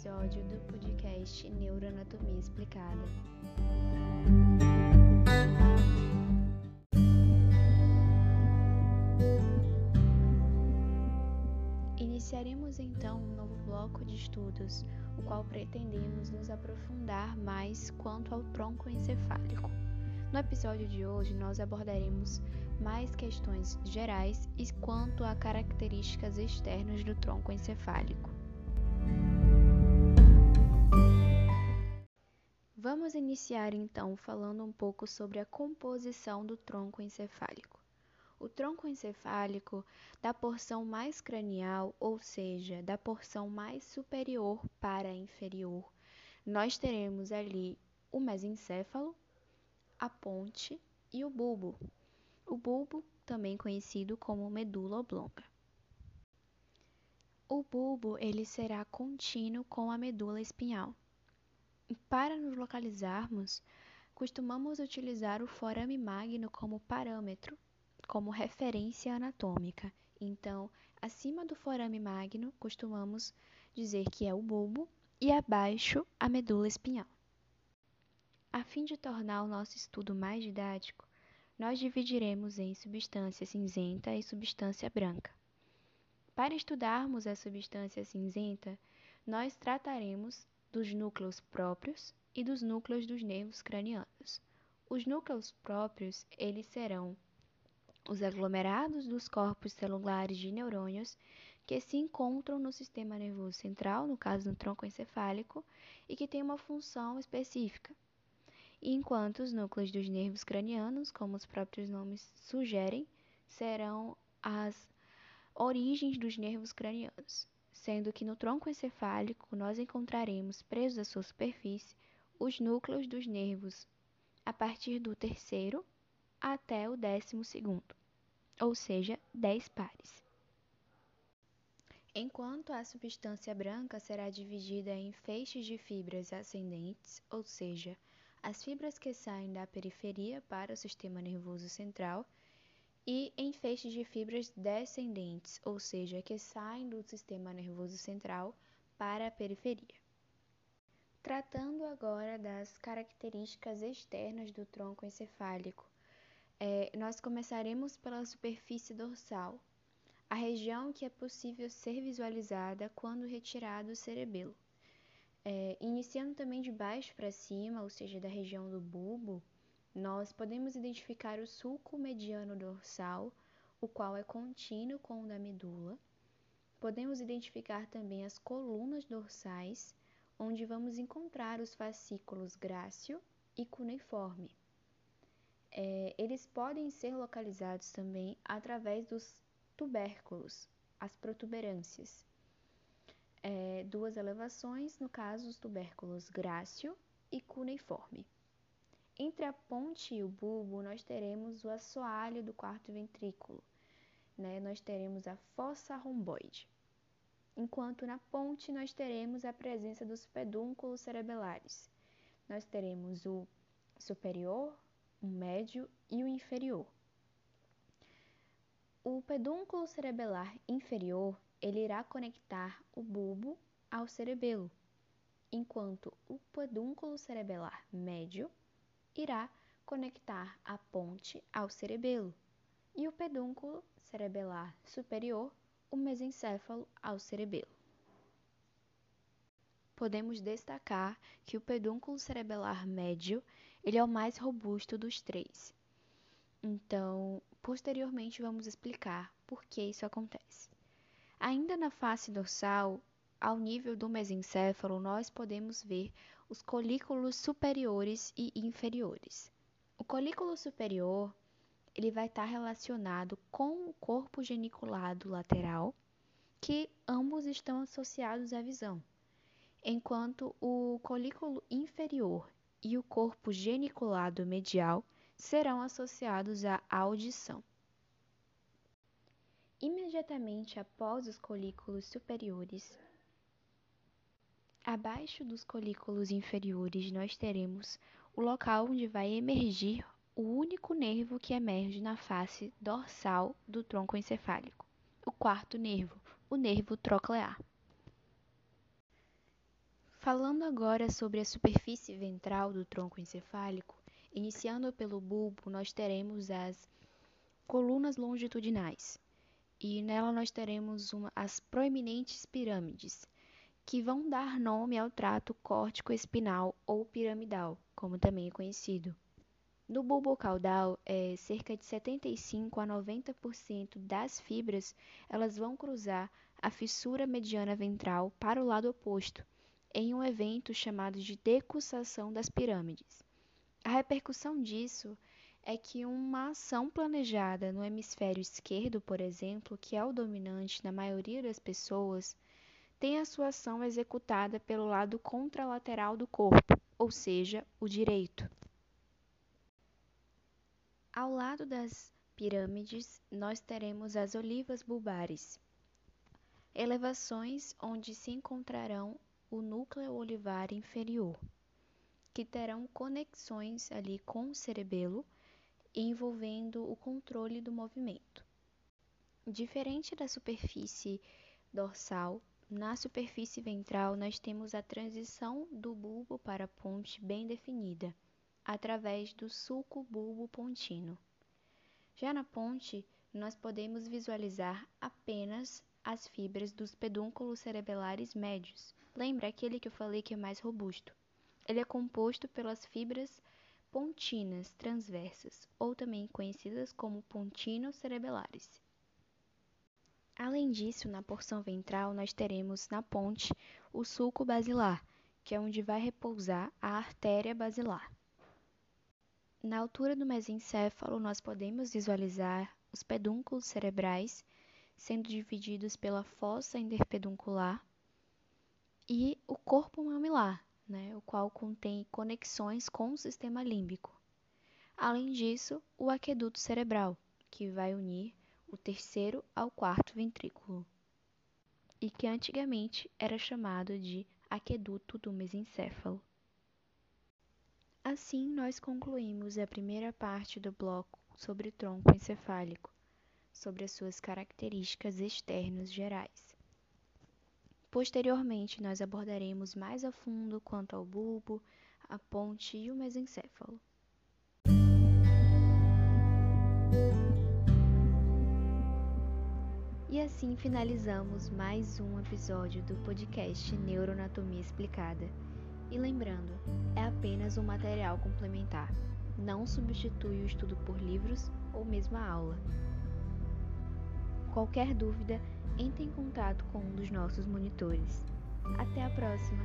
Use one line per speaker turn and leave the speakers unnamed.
episódio do podcast Neuroanatomia Explicada. Iniciaremos então um novo bloco de estudos, o qual pretendemos nos aprofundar mais quanto ao tronco encefálico. No episódio de hoje, nós abordaremos mais questões gerais e quanto a características externas do tronco encefálico. Vamos iniciar então falando um pouco sobre a composição do tronco encefálico. O tronco encefálico, da porção mais cranial, ou seja, da porção mais superior para inferior, nós teremos ali o mesencéfalo, a ponte e o bulbo. O bulbo, também conhecido como medula oblonga. O bulbo ele será contínuo com a medula espinhal. Para nos localizarmos, costumamos utilizar o forame magno como parâmetro, como referência anatômica. Então, acima do forame magno, costumamos dizer que é o bulbo e abaixo a medula espinhal. A fim de tornar o nosso estudo mais didático, nós dividiremos em substância cinzenta e substância branca. Para estudarmos a substância cinzenta, nós trataremos dos núcleos próprios e dos núcleos dos nervos cranianos. Os núcleos próprios, eles serão os aglomerados dos corpos celulares de neurônios que se encontram no sistema nervoso central, no caso no tronco encefálico, e que têm uma função específica. Enquanto os núcleos dos nervos cranianos, como os próprios nomes sugerem, serão as origens dos nervos cranianos sendo que no tronco encefálico nós encontraremos presos à sua superfície os núcleos dos nervos a partir do terceiro até o décimo segundo, ou seja, dez pares. Enquanto a substância branca será dividida em feixes de fibras ascendentes, ou seja, as fibras que saem da periferia para o sistema nervoso central, e em feixes de fibras descendentes, ou seja, que saem do sistema nervoso central para a periferia. Tratando agora das características externas do tronco encefálico, é, nós começaremos pela superfície dorsal, a região que é possível ser visualizada quando retirado o cerebelo. É, iniciando também de baixo para cima, ou seja, da região do bulbo, nós podemos identificar o sulco mediano dorsal, o qual é contínuo com o da medula. Podemos identificar também as colunas dorsais, onde vamos encontrar os fascículos grácil e cuneiforme. É, eles podem ser localizados também através dos tubérculos, as protuberâncias. É, duas elevações, no caso, os tubérculos grácil e cuneiforme. Entre a ponte e o bulbo, nós teremos o assoalho do quarto ventrículo, né? nós teremos a fossa romboide. Enquanto na ponte nós teremos a presença dos pedúnculos cerebelares. Nós teremos o superior, o médio e o inferior. O pedúnculo cerebelar inferior, ele irá conectar o bulbo ao cerebelo, enquanto o pedúnculo cerebelar médio irá conectar a ponte ao cerebelo e o pedúnculo cerebelar superior, o mesencéfalo, ao cerebelo. Podemos destacar que o pedúnculo cerebelar médio ele é o mais robusto dos três. Então, posteriormente vamos explicar por que isso acontece. Ainda na face dorsal, ao nível do mesencéfalo, nós podemos ver os colículos superiores e inferiores. O colículo superior ele vai estar relacionado com o corpo geniculado lateral, que ambos estão associados à visão, enquanto o colículo inferior e o corpo geniculado medial serão associados à audição. Imediatamente após os colículos superiores, Abaixo dos colículos inferiores, nós teremos o local onde vai emergir o único nervo que emerge na face dorsal do tronco encefálico, o quarto nervo, o nervo troclear. Falando agora sobre a superfície ventral do tronco encefálico, iniciando pelo bulbo, nós teremos as colunas longitudinais, e nela nós teremos uma, as proeminentes pirâmides, que vão dar nome ao trato córtico-espinal ou piramidal, como também é conhecido. No bulbo caudal, é, cerca de 75 a 90% das fibras elas vão cruzar a fissura mediana ventral para o lado oposto, em um evento chamado de decussação das pirâmides. A repercussão disso é que uma ação planejada no hemisfério esquerdo, por exemplo, que é o dominante na maioria das pessoas, tem a sua ação executada pelo lado contralateral do corpo, ou seja, o direito. Ao lado das pirâmides, nós teremos as olivas bulbares, elevações onde se encontrarão o núcleo olivar inferior, que terão conexões ali com o cerebelo envolvendo o controle do movimento. Diferente da superfície dorsal, na superfície ventral nós temos a transição do bulbo para a ponte bem definida, através do sulco bulbo pontino. Já na ponte, nós podemos visualizar apenas as fibras dos pedúnculos cerebelares médios. Lembra aquele que eu falei que é mais robusto? Ele é composto pelas fibras pontinas transversas, ou também conhecidas como pontinos cerebelares. Além disso, na porção ventral, nós teremos na ponte o sulco basilar, que é onde vai repousar a artéria basilar. Na altura do mesencéfalo, nós podemos visualizar os pedúnculos cerebrais sendo divididos pela fossa interpeduncular e o corpo mamilar, né, o qual contém conexões com o sistema límbico. Além disso, o aqueduto cerebral, que vai unir o terceiro ao quarto ventrículo, e que antigamente era chamado de aqueduto do mesencéfalo. Assim, nós concluímos a primeira parte do bloco sobre o tronco encefálico, sobre as suas características externas gerais. Posteriormente, nós abordaremos mais a fundo quanto ao bulbo, a ponte e o mesencéfalo. E assim finalizamos mais um episódio do podcast Neuroanatomia Explicada. E lembrando, é apenas um material complementar, não substitui o estudo por livros ou mesmo a aula. Qualquer dúvida, entre em contato com um dos nossos monitores. Até a próxima!